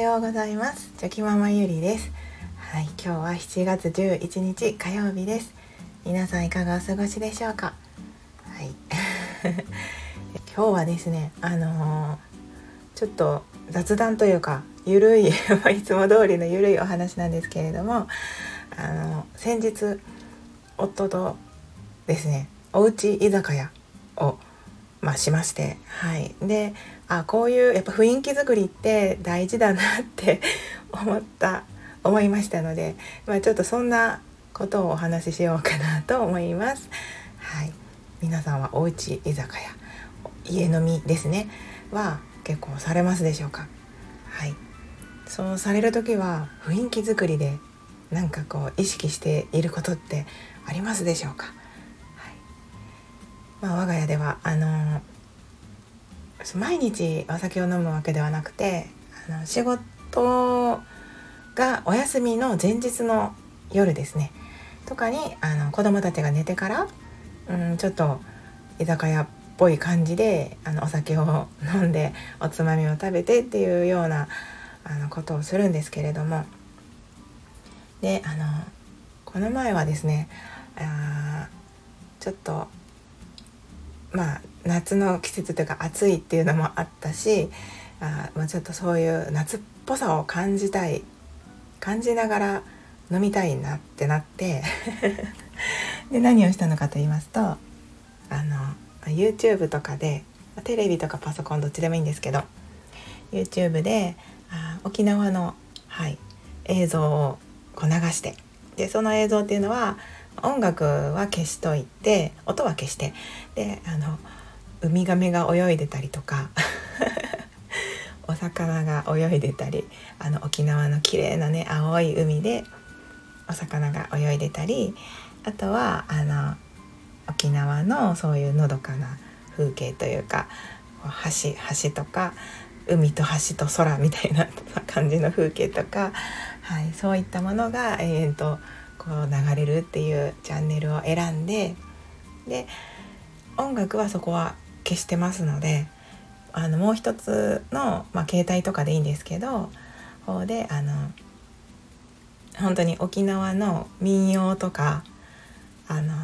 ようございます。チョキママゆりです。はい今日は7月11日火曜日です。皆さんいかがお過ごしでしょうか？はい。今日はですねあのー、ちょっと雑談というかゆるい いつも通りのゆるいお話なんですけれどもあの先日夫とですねおうち居酒屋をまあ、しましてはい。であこういうやっぱ雰囲気作りって大事だなって 思った思いましたので、まあ、ちょっとそんなことをお話ししようかなと思います。はい、皆さんはおうち居酒屋家飲みですね。は結構されますでしょうか？はい。そうされる時は雰囲気作りでなんかこう意識していることってありますでしょうか？はい。まあ、我が家ではあの毎日お酒を飲むわけではなくてあの仕事がお休みの前日の夜ですね。とかにあの子供たちが寝てから、うん、ちょっと居酒屋っぽい感じであのお酒を飲んでおつまみを食べてっていうようなあのことをするんですけれども。であのこの前はですねあちょっとまあ夏の季節というか暑いっていうのもあったしあ、まあ、ちょっとそういう夏っぽさを感じたい感じながら飲みたいなってなって で何をしたのかと言いますとあの YouTube とかでテレビとかパソコンどっちでもいいんですけど YouTube であ沖縄の、はい、映像をこう流してでその映像っていうのは音楽は消しといて音は消してであのウミガメが泳いでたりとか お魚が泳いでたりあの沖縄の綺麗なね青い海でお魚が泳いでたりあとはあの沖縄のそういうのどかな風景というか橋橋とか海と橋と空みたいな感じの風景とか、はい、そういったものが永遠とこう流れるっていうチャンネルを選んでで音楽はそこは消してますのであのもう一つの、まあ、携帯とかでいいんですけど方であの本当に沖縄の民謡とかあの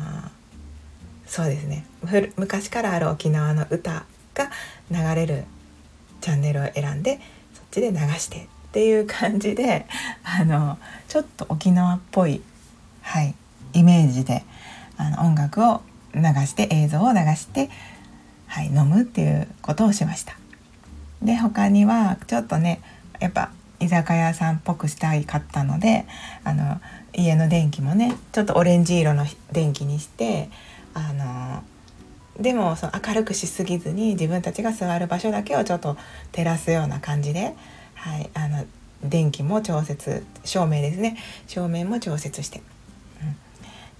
そうですね。昔からある沖縄の歌が流れるチャンネルを選んでそっちで流してっていう感じであのちょっと沖縄っぽいはい、イメージであの音楽を流して映像を流して、はい、飲むっていうことをしました。で他にはちょっとねやっぱ居酒屋さんっぽくしたいかったのであの家の電気もねちょっとオレンジ色の電気にしてあのでもその明るくしすぎずに自分たちが座る場所だけをちょっと照らすような感じで、はい、あの電気も調節照明ですね。照明も調節して。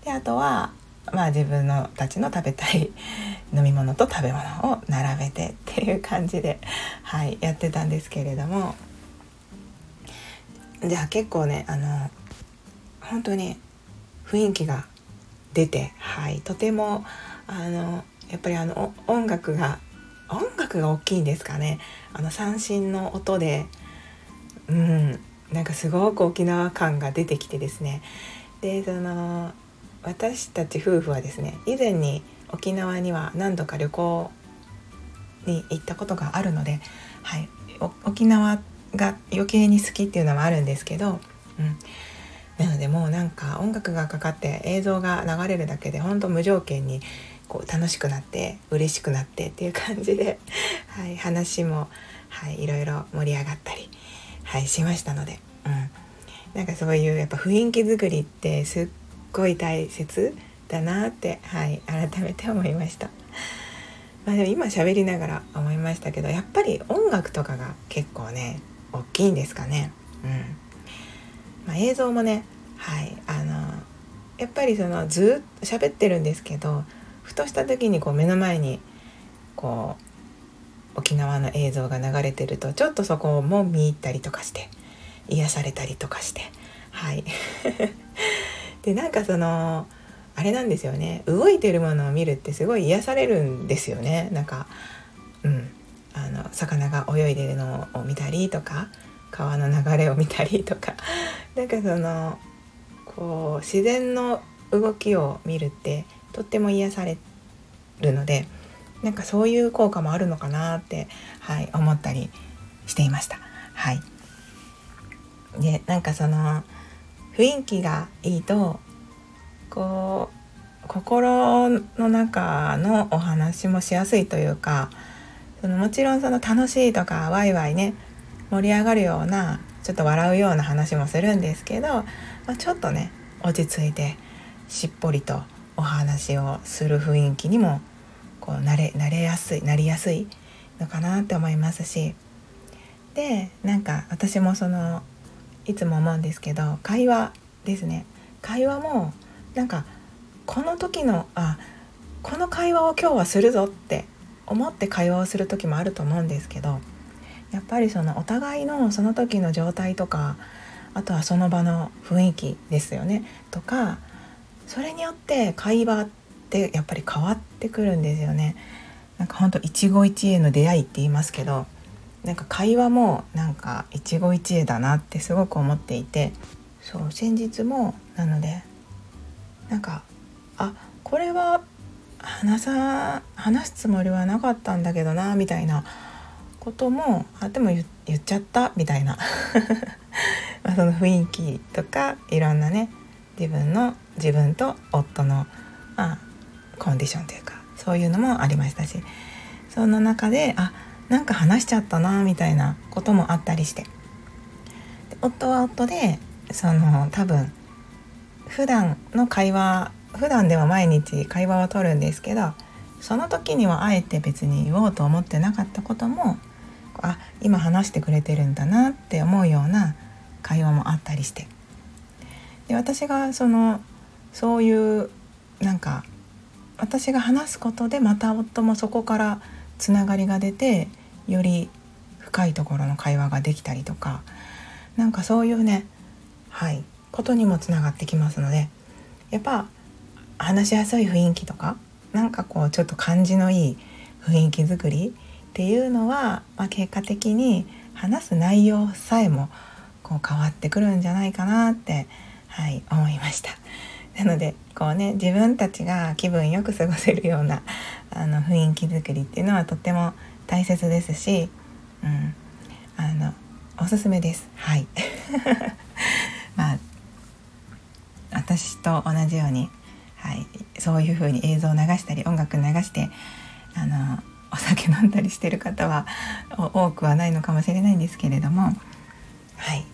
であとはまあ自分のたちの食べたい 飲み物と食べ物を並べてっていう感じで、はい、やってたんですけれども。じゃあ結構ねあの本当に雰囲気が出て、はい、とてもあのやっぱりあの音楽が音楽が大きいんですかね。あの三振の音でうんなんかすごく沖縄感が出てきてですね。でその私たち夫婦はですね以前に沖縄には何度か旅行に行ったことがあるので、はい、沖縄が余計に好きっていうのはあるんですけど、うん、なのでもうなんか音楽がかかって映像が流れるだけで本当無条件にこう楽しくなって嬉しくなってっていう感じで、はい、話も、はい、いろいろ盛り上がったり、はい、しましたので、うん、なんかそういうやっぱ雰囲気作りってすっごい大切だなって、はい、改めて思いました。まあ、でも今喋りながら思いましたけどやっぱり音楽とかが結構ね大きいんですかね。うんまあ、映像もね、はいあのやっぱりそのずっと喋ってるんですけどふとした時にこう目の前にこう沖縄の映像が流れてるとちょっとそこも見入ったりとかして癒されたりとかしてはいでなんかそのあれなんですよね。動いてるものを見るってすごい癒されるんですよね。なんかうん。あの魚が泳いでるのを見たりとか川の流れを見たりとか。なんかそのこう自然の動きを見るってとっても癒されるのでなんかそういう効果もあるのかなって、はい、思ったりしていました。はい、でなんかその雰囲気がいいとこう心の中のお話もしやすいというかそのもちろんその楽しいとかワイワイね盛り上がるようなちょっと笑うような話もするんですけど、まあ、ちょっとね落ち着いてしっぽりとお話をする雰囲気にもこう慣れ慣れやすいなりやすいのかなって思いますし。でなんか私もそのいつも思うんですけど会話ですね会話もなんかこの時のあこの会話を今日はするぞって思って会話をする時もあると思うんですけどやっぱりそのお互いのその時の状態とかあとはその場の雰囲気ですよねとかそれによって会話ってやっぱり変わってくるんですよね。なんかほんと一期一会の出会いって言いますけどなんか会話もなんか一期一会だなってすごく思っていてそう先日もなのでなんかあこれは話さ話すつもりはなかったんだけどなみたいなこともあでも言っちゃったみたいな。まその雰囲気とかいろんなね自分の自分と夫の、まあ、コンディションというかそういうのもありましたしその中であなんか話しちゃったなみたいなこともあったりして。夫は夫でその多分普段の会話普段では毎日会話をとるんですけどその時にはあえて別に言おうと思ってなかったこともあ今話してくれてるんだなって思うような会話もあったりして。で私がそのそういうなんか私が話すことでまた夫もそこからつながりが出てより深いところの会話ができたりとかなんかそういうねはいことにもつながってきますのでやっぱ話しやすい雰囲気とかなんかこうちょっと感じのいい雰囲気作りっていうのは、まあ、結果的に話す内容さえもこう変わってくるんじゃないかなって、はい、思いました。なのでこうね自分たちが気分よく過ごせるようなあの雰囲気作りっていうのはとっても大切ですし、うん、あのおすすめです。はい まあ私と同じように、はい、そういう風に映像を流したり音楽流してあのお酒飲んだりしてる方は多くはないのかもしれないんですけれどもはい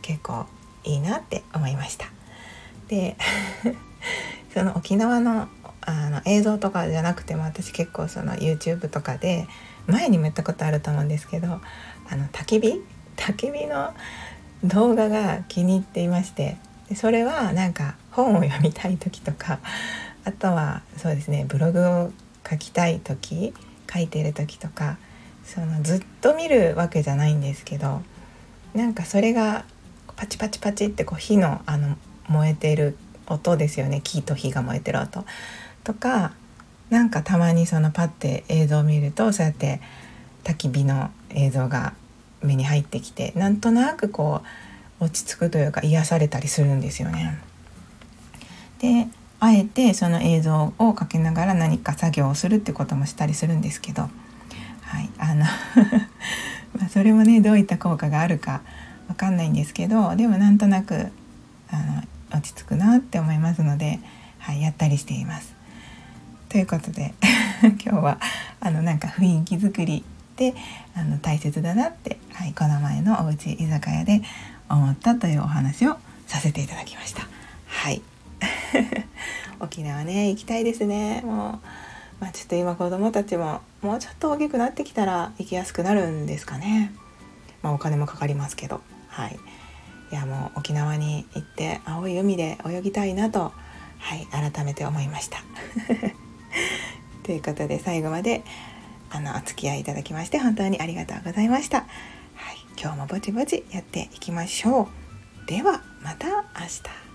結構いいなって思いました。で その沖縄のあの映像とかじゃなくても私結構その YouTube とかで前にも言ったことあると思うんですけどあの焚き火？焚き火の動画が気に入っていましてでそれはなんか本を読みたい時とかあとはそうですねブログを書きたい時書いてる時とかそのずっと見るわけじゃないんですけどなんかそれがパチパチパチってこう火のあの燃えてる音ですよね木と火が燃えてる音とかなんかたまにそのパッて映像を見るとそうやって焚き火の映像が目に入ってきてなんとなくこう落ち着くというか癒されたりするんですよね。であえてその映像をかけながら何か作業をするってこともしたりするんですけど、はい、あの まそれもねどういった効果があるかわかんないんですけどでもなんとなくあの落ち着くなって思いますので、はい、やったりしています。ということで 今日はあのなんか雰囲気作りであの大切だなって、はい、この前のおうち居酒屋で思ったというお話をさせていただきました。はい。沖縄ね行きたいですね。もう、まあ、ちょっと今子供たちももうちょっと大きくなってきたら行きやすくなるんですかね、まあ、お金もかかりますけど。はい。いやもう沖縄に行って青い海で泳ぎたいなとはい改めて思いました。ということで最後まであのお付き合いいただきまして本当にありがとうございました、はい、今日もぼちぼちやっていきましょう。ではまた明日。